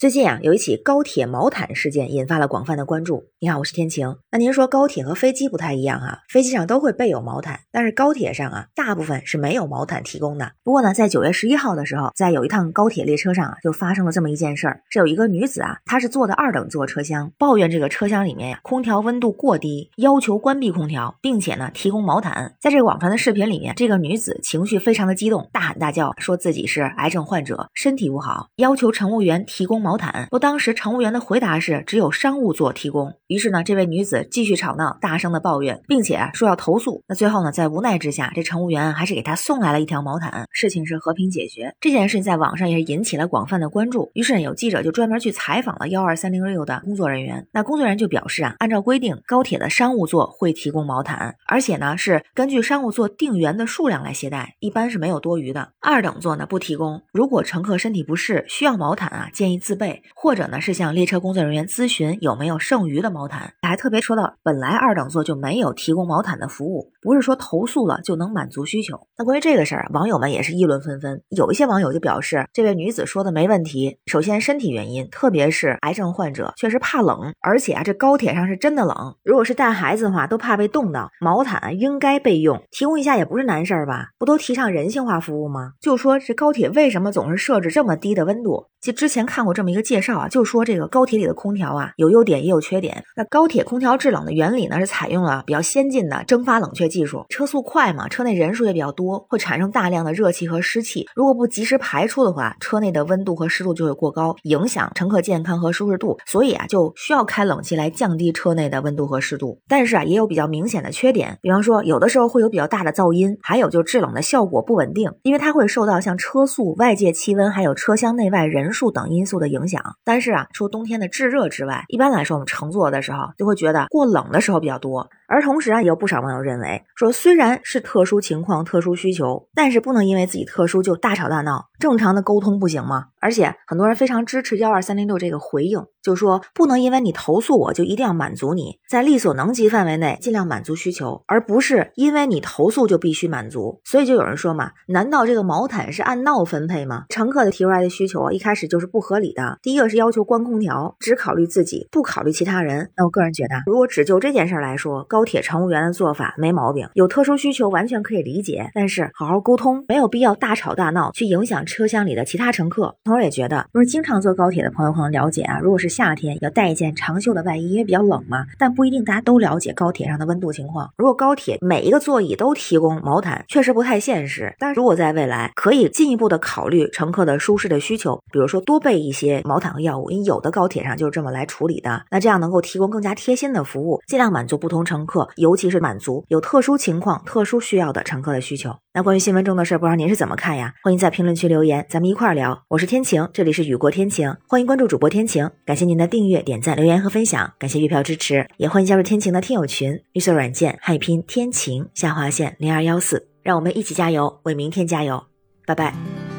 最近啊，有一起高铁毛毯事件引发了广泛的关注。你好，我是天晴。那您说高铁和飞机不太一样啊？飞机上都会备有毛毯，但是高铁上啊，大部分是没有毛毯提供的。不过呢，在九月十一号的时候，在有一趟高铁列车上啊，就发生了这么一件事儿。是有一个女子啊，她是坐的二等座车厢，抱怨这个车厢里面呀，空调温度过低，要求关闭空调，并且呢，提供毛毯。在这个网传的视频里面，这个女子情绪非常的激动，大喊大叫，说自己是癌症患者，身体不好，要求乘务员提供毛。毛毯，不，当时乘务员的回答是只有商务座提供。于是呢，这位女子继续吵闹，大声的抱怨，并且说要投诉。那最后呢，在无奈之下，这乘务员还是给她送来了一条毛毯，事情是和平解决。这件事在网上也是引起了广泛的关注。于是呢有记者就专门去采访了幺二三零六的工作人员。那工作人员就表示啊，按照规定，高铁的商务座会提供毛毯，而且呢是根据商务座定员的数量来携带，一般是没有多余的。二等座呢不提供。如果乘客身体不适需要毛毯啊，建议自。备，或者呢是向列车工作人员咨询有没有剩余的毛毯。还特别说到，本来二等座就没有提供毛毯的服务，不是说投诉了就能满足需求。那关于这个事儿，网友们也是议论纷纷。有一些网友就表示，这位女子说的没问题。首先，身体原因，特别是癌症患者，确实怕冷，而且啊，这高铁上是真的冷。如果是带孩子的话，都怕被冻到，毛毯应该备用，提供一下也不是难事儿吧？不都提倡人性化服务吗？就说这高铁为什么总是设置这么低的温度？就之前看过这么一个介绍啊，就说这个高铁里的空调啊有优点也有缺点。那高铁空调制冷的原理呢是采用了比较先进的蒸发冷却技术，车速快嘛，车内人数也比较多，会产生大量的热气和湿气。如果不及时排出的话，车内的温度和湿度就会过高，影响乘客健康和舒适度。所以啊，就需要开冷气来降低车内的温度和湿度。但是啊，也有比较明显的缺点，比方说有的时候会有比较大的噪音，还有就制冷的效果不稳定，因为它会受到像车速、外界气温还有车厢内外人。数等因素的影影响，但是啊，除冬天的炙热之外，一般来说，我们乘坐的时候就会觉得过冷的时候比较多。而同时啊，也有不少网友认为说，虽然是特殊情况、特殊需求，但是不能因为自己特殊就大吵大闹。正常的沟通不行吗？而且很多人非常支持幺二三零六这个回应，就说不能因为你投诉我就一定要满足你，在力所能及范围内尽量满足需求，而不是因为你投诉就必须满足。所以就有人说嘛，难道这个毛毯是按闹分配吗？乘客的提出来的需求啊，一开始就是不合理的。第一个是要求关空调，只考虑自己，不考虑其他人。那我个人觉得，如果只就这件事来说，高高铁乘务员的做法没毛病，有特殊需求完全可以理解。但是好好沟通，没有必要大吵大闹去影响。车厢里的其他乘客，同时也觉得，不是经常坐高铁的朋友可能了解啊。如果是夏天，要带一件长袖的外衣，因为比较冷嘛。但不一定大家都了解高铁上的温度情况。如果高铁每一个座椅都提供毛毯，确实不太现实。但如果在未来，可以进一步的考虑乘客的舒适的需求，比如说多备一些毛毯和药物，因为有的高铁上就是这么来处理的。那这样能够提供更加贴心的服务，尽量满足不同乘客，客尤其是满足有特殊情况、特殊需要的乘客的需求。那关于新闻中的事儿，不知道您是怎么看呀？欢迎在评论区留。言，咱们一块儿聊。我是天晴，这里是雨过天晴，欢迎关注主播天晴。感谢您的订阅、点赞、留言和分享，感谢月票支持，也欢迎加入天晴的听友群。绿色软件汉语拼天晴下划线零二幺四，让我们一起加油，为明天加油。拜拜。